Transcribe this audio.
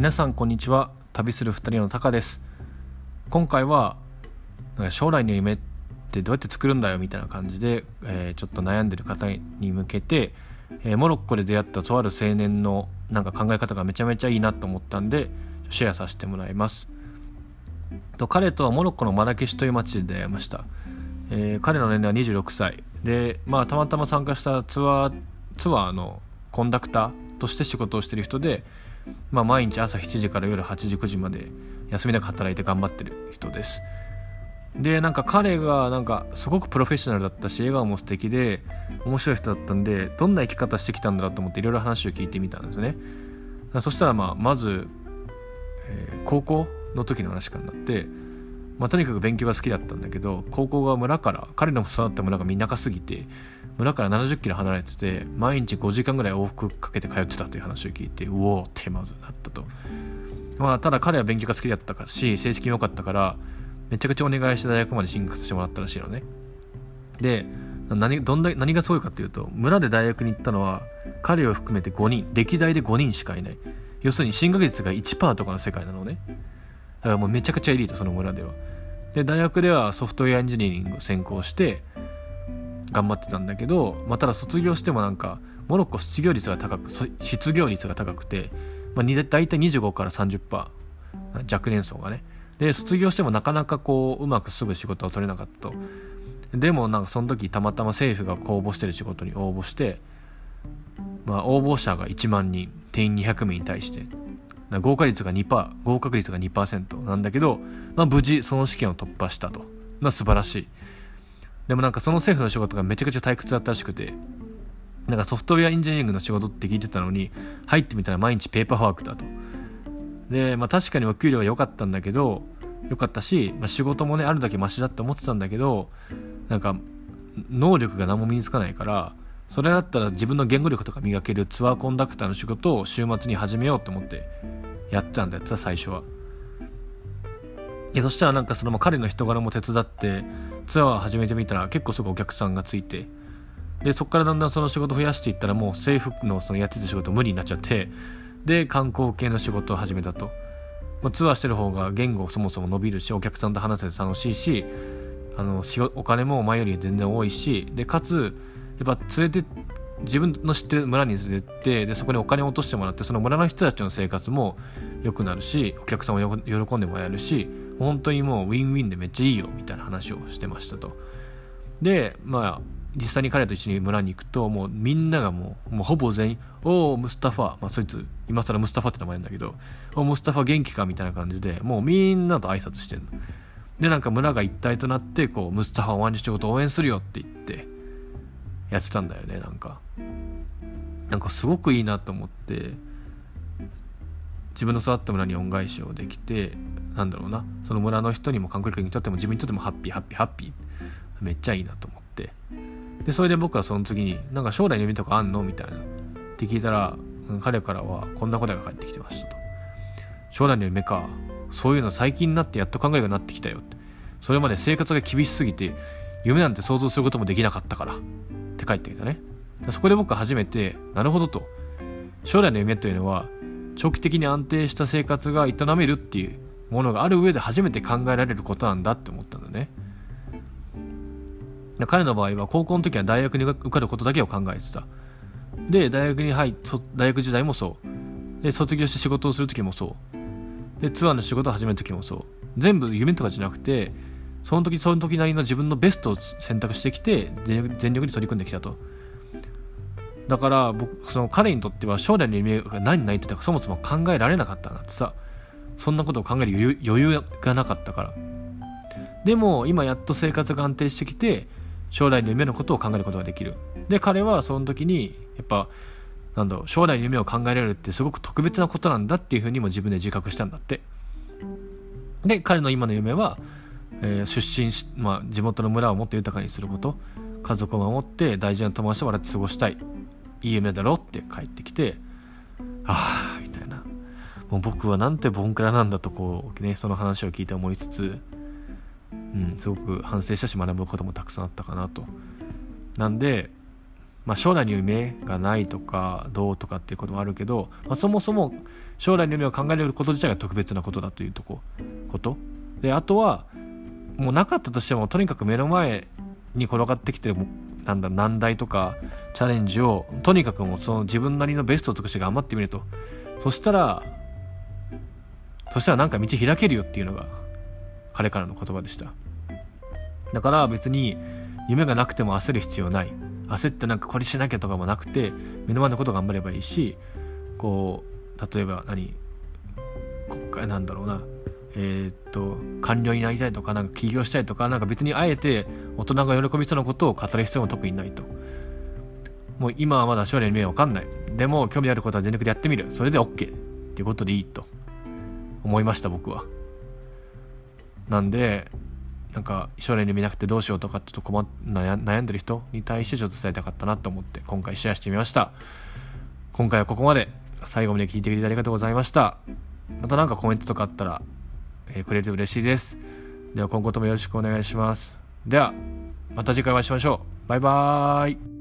皆さんこんにちは。旅する2人のタカです。今回は将来の夢ってどうやって作るんだよみたいな感じで、えー、ちょっと悩んでる方に向けて、えー、モロッコで出会ったとある青年のなんか考え方がめちゃめちゃいいなと思ったんでシェアさせてもらいます。と彼とはモロッコのマラケシュという町で出会いました、えー、彼の年齢は26歳。でまあたまたま参加したツアーツアーのコンダクターとして仕事をしてる人でまあ、毎日朝7時から夜8時9時まで休みなく働いて頑張ってる人です。でなんか彼がなんかすごくプロフェッショナルだったし笑顔も素敵で面白い人だったんでどんな生き方してきたんだろうと思っていろいろ話を聞いてみたんですね。そしたらまあまず、えー、高校の時の話からなって、まあ、とにかく勉強が好きだったんだけど高校が村から彼の育った村が田舎すぎて村から70キロ離れてて毎日5時間ぐらい往復かけて通ってたという話を聞いてうおーってまずなったと。まあただ彼は勉強が好きだったかし成績も良かったからめちゃくちゃお願いして大学まで進学させてもらったらしいのね。で何どんだ何がすごいかっていうと村で大学に行ったのは彼を含めて5人歴代で5人しかいない。要するに進学率が1%とかの世界なのね。だからもうめちゃくちゃエリートその村では。で大学ではソフトウェアエンジニアリングを専攻して頑張ってたんだけど、まあ、ただ卒業してもなんかモロッコ失業率が高く失業率が高くて、まあ、大体25から30%若年層がね。で卒業してもなかなかこううまくすぐ仕事を取れなかったと。でもなんかその時たまたま政府が公募してる仕事に応募して、まあ、応募者が1万人定員200名に対して合格率が2%合格率が2%なんだけど、まあ、無事その試験を突破したと、まあ、素晴らしいでもなんかその政府の仕事がめちゃくちゃ退屈だったらしくて、なんかソフトウェアエンジニアリングの仕事って聞いてたのに、入ってみたら毎日ペーパーワークだと。で、まあ確かにお給料は良かったんだけど、良かったし、まあ、仕事もね、あるだけマシだって思ってたんだけど、なんか、能力が何も身につかないから、それだったら自分の言語力とか磨けるツアーコンダクターの仕事を週末に始めようと思ってやってたんだよ最初は。でそしたらなんかその彼の人柄も手伝ってツアーを始めてみたら結構すぐお客さんがついてでそこからだんだんその仕事増やしていったらもう政府のそのやってた仕事無理になっちゃってで観光系の仕事を始めたと、まあ、ツアーしてる方が言語そもそも伸びるしお客さんと話せて楽しいしあのお金も前より全然多いしでかつやっぱ連れて自分の知ってる村に連れてってでそこにお金を落としてもらってその村の人たちの生活も良くなるしお客さんも喜んでもらえるし本当にもうウィンウィンでめっちゃいいよみたいな話をしてましたとでまあ実際に彼と一緒に村に行くともうみんながもうもうほぼ全員「おおムスタファ」まあそいつ今更ムスタファって名前なんだけど「おムスタファ元気か?」みたいな感じでもうみんなと挨拶してんのでなんか村が一体となってこうムスタファお前の仕事応援するよって言ってやってたんだよねなんか。なんかすごくいいなと思って自分の育った村に恩返しをできてなんだろうな。その村の人にも観光客にとっても自分にとってもハッピーハッピーハッピー。めっちゃいいなと思って。でそれで僕はその次になんか将来の夢とかあんのみたいな。って聞いたら彼からはこんな答えが返ってきてましたと。将来の夢か。そういうの最近になってやっと考えるようになってきたよって。それまで生活が厳しすぎて夢なんて想像することもできなかったから。帰ってきたね。そこで僕は初めてなるほどと。将来の夢というのは長期的に安定した生活が営めるっていうものがある上で初めて考えられることなんだって思ったんだね。彼の場合は高校の時は大学に受かることだけを考えてた。で大学に入っ大学時代もそう。で卒業して仕事をする時もそう。でツアーの仕事を始める時もそう。全部夢とかじゃなくてその時その時なりの自分のベストを選択してきて全力に取り組んできたと。だから僕その彼にとっては将来の夢が何になりてたかそもそも考えられなかったなってさそんなことを考える余裕がなかったから。でも今やっと生活が安定してきて将来の夢のことを考えることができる。で彼はその時にやっぱなんだろう将来の夢を考えられるってすごく特別なことなんだっていうふうにも自分で自覚したんだって。で彼の今の夢は、えー、出身し、まあ、地元の村をもっと豊かにすること家族を守って大事な友達と笑って過ごしたい。いい夢だろって帰ってきてああみたいな。もう僕はなんてボンクラなんだとこうねその話を聞いて思いつつうんすごく反省したし学ぶこともたくさんあったかなと。なんでまあ、将来の夢がないとかどうとかっていうこともあるけど、まあ、そもそも将来の夢を考えること自体が特別なことだというとここと。であとはもうなかったとしてもとにかく目の前に転がってきてるなんだ難題とかチャレンジをとにかくもうその自分なりのベストを尽くして頑張ってみると。そしたらそしたらなんか道開けるよっていうのが彼からの言葉でした。だから別に夢がなくても焦る必要ない。焦ってなんかこれしなきゃとかもなくて目の前のこと頑張ればいいしこう例えば何国会なんだろうな。えー、っと官僚になりたいとかなんか起業したいとかなんか別にあえて大人が喜びそうなことを語る必要も特にないと。もう今はまだ将来の夢は分かんない。でも興味あることは全力でやってみる。それで OK っていうことでいいと思いました僕は。なんでなんか将来の夢なくてどうしようとかちょっと困っ悩んでる人に対してちょっと伝えたかったなと思って今回シェアしてみました。今回はここまで。最後まで聞いてくれてありがとうございました。また何かコメントとかあったら、えー、くれて嬉しいです。では今後ともよろしくお願いします。ではまた次回お会いしましょう。バイバーイ。